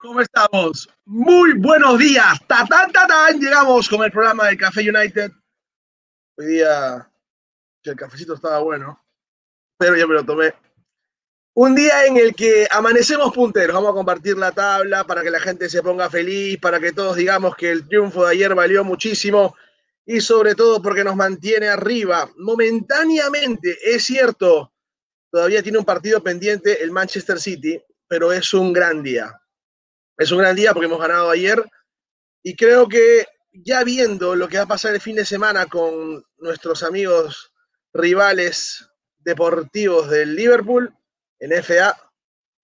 ¿Cómo estamos? Muy buenos días. Ta, ta, Llegamos con el programa de Café United. Hoy día el cafecito estaba bueno, pero ya me lo tomé. Un día en el que amanecemos punteros. Vamos a compartir la tabla para que la gente se ponga feliz, para que todos digamos que el triunfo de ayer valió muchísimo y sobre todo porque nos mantiene arriba momentáneamente. Es cierto, todavía tiene un partido pendiente el Manchester City, pero es un gran día es un gran día porque hemos ganado ayer y creo que ya viendo lo que va a pasar el fin de semana con nuestros amigos rivales deportivos del Liverpool en FA,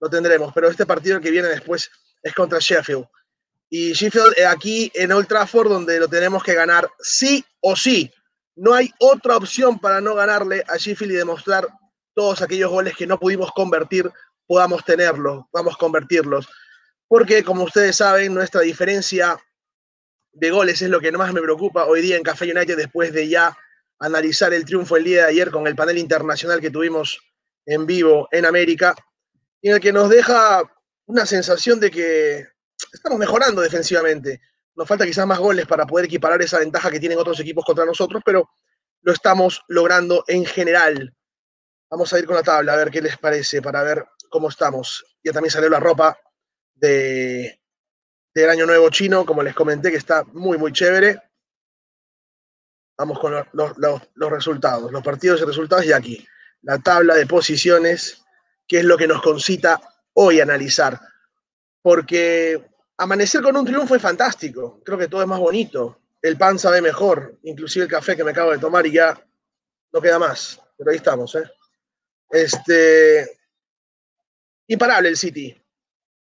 lo tendremos, pero este partido que viene después es contra Sheffield. Y Sheffield eh, aquí en Old Trafford donde lo tenemos que ganar sí o sí. No hay otra opción para no ganarle a Sheffield y demostrar todos aquellos goles que no pudimos convertir, podamos tenerlos, podamos convertirlos porque como ustedes saben, nuestra diferencia de goles es lo que más me preocupa hoy día en Café United después de ya analizar el triunfo el día de ayer con el panel internacional que tuvimos en vivo en América, en el que nos deja una sensación de que estamos mejorando defensivamente. Nos falta quizás más goles para poder equiparar esa ventaja que tienen otros equipos contra nosotros, pero lo estamos logrando en general. Vamos a ir con la tabla a ver qué les parece para ver cómo estamos. Ya también salió la ropa de, del Año Nuevo Chino, como les comenté, que está muy, muy chévere. Vamos con los, resultados, los partidos y resultados y aquí, la tabla de posiciones, que es lo que nos concita hoy analizar. Porque amanecer con un triunfo es fantástico, creo que todo es más bonito, el pan sabe mejor, inclusive el café que me acabo de tomar y ya no queda más, pero ahí estamos, ¿eh? Este, imparable el City,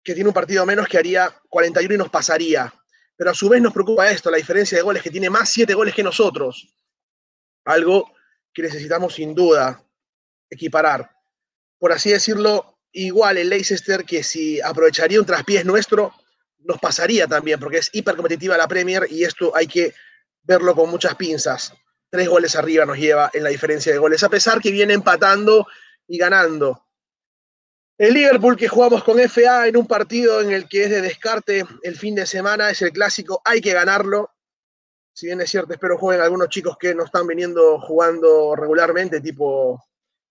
que tiene un partido menos que haría 41 y nos pasaría. Pero a su vez nos preocupa esto, la diferencia de goles, que tiene más 7 goles que nosotros. Algo que necesitamos sin duda equiparar. Por así decirlo, igual el Leicester que si aprovecharía un traspiés nuestro, nos pasaría también, porque es hipercompetitiva la Premier y esto hay que verlo con muchas pinzas. Tres goles arriba nos lleva en la diferencia de goles, a pesar que viene empatando y ganando. El Liverpool que jugamos con FA en un partido en el que es de descarte el fin de semana, es el clásico, hay que ganarlo. Si bien es cierto, espero jueguen algunos chicos que no están viniendo jugando regularmente, tipo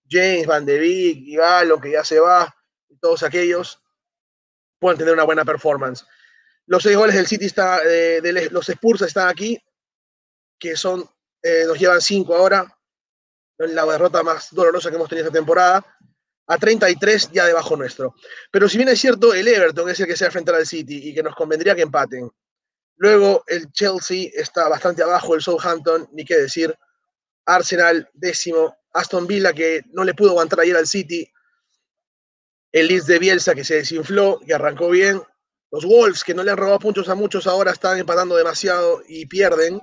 James, Van de Beek, Galo, que ya se va, y todos aquellos, puedan tener una buena performance. Los seis goles del City está, eh, de los Spurs están aquí, que son, eh, nos llevan cinco ahora, la derrota más dolorosa que hemos tenido esta temporada a 33 ya debajo nuestro. Pero si bien es cierto, el Everton es el que se va a enfrentar al City y que nos convendría que empaten. Luego el Chelsea está bastante abajo, el Southampton, ni qué decir. Arsenal décimo, Aston Villa que no le pudo aguantar ayer al City. El Leeds de Bielsa que se desinfló, y arrancó bien. Los Wolves que no le han robado puntos a muchos ahora están empatando demasiado y pierden.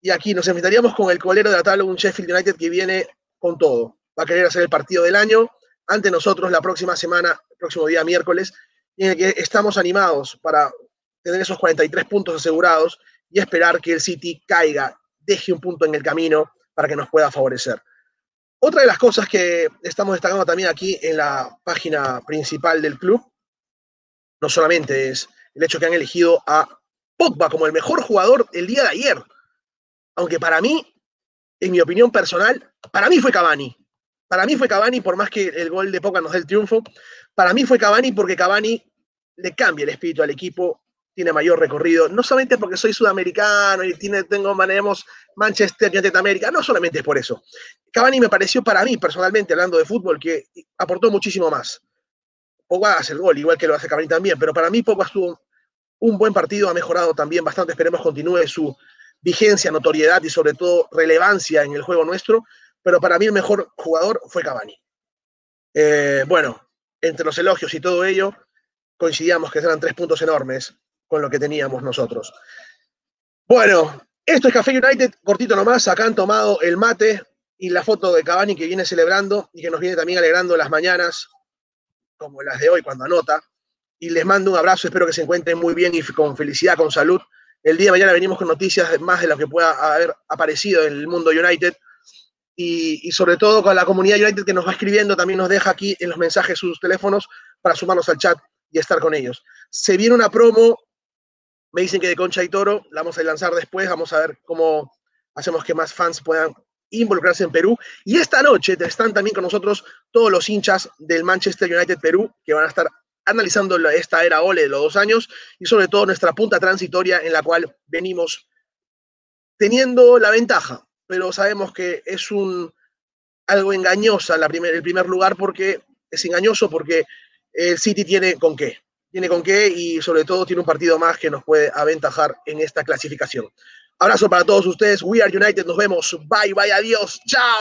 Y aquí nos enfrentaríamos con el colero de la tabla, un Sheffield United que viene con todo. Va a querer hacer el partido del año ante nosotros la próxima semana, el próximo día miércoles, en el que estamos animados para tener esos 43 puntos asegurados y esperar que el City caiga, deje un punto en el camino para que nos pueda favorecer. Otra de las cosas que estamos destacando también aquí en la página principal del club, no solamente es el hecho que han elegido a Pogba como el mejor jugador el día de ayer, aunque para mí, en mi opinión personal, para mí fue Cavani. Para mí fue Cavani, por más que el gol de Poca nos dé el triunfo, para mí fue Cavani porque Cavani le cambia el espíritu al equipo, tiene mayor recorrido, no solamente porque soy sudamericano y tengo, manejamos Manchester United América, no solamente es por eso. Cavani me pareció para mí, personalmente, hablando de fútbol, que aportó muchísimo más. Pogba hace el gol, igual que lo hace Cavani también, pero para mí Pogba estuvo un buen partido, ha mejorado también bastante, esperemos continúe su vigencia, notoriedad y sobre todo relevancia en el juego nuestro, pero para mí el mejor jugador fue Cavani. Eh, bueno, entre los elogios y todo ello, coincidíamos que eran tres puntos enormes con lo que teníamos nosotros. Bueno, esto es Café United, cortito nomás, acá han tomado el mate y la foto de Cavani que viene celebrando y que nos viene también alegrando las mañanas, como las de hoy cuando anota. Y les mando un abrazo, espero que se encuentren muy bien y con felicidad, con salud. El día de mañana venimos con noticias más de lo que pueda haber aparecido en el mundo United y, sobre todo con la comunidad United que nos va escribiendo, también nos deja aquí en los mensajes sus teléfonos para sumarnos al chat y estar con ellos. Se viene una promo, me dicen que de Concha y Toro, la vamos a lanzar después, vamos a ver cómo hacemos que más fans puedan involucrarse en Perú. Y esta noche están también con nosotros todos los hinchas del Manchester United Perú, que van a estar analizando esta era OLE de los dos años y sobre todo nuestra punta transitoria en la cual venimos teniendo la ventaja, pero sabemos que es un algo engañosa la primer, el primer lugar porque es engañoso porque el City tiene con qué, tiene con qué y sobre todo tiene un partido más que nos puede aventajar en esta clasificación. Abrazo para todos ustedes. We are United. Nos vemos. Bye, bye, adiós. Chao.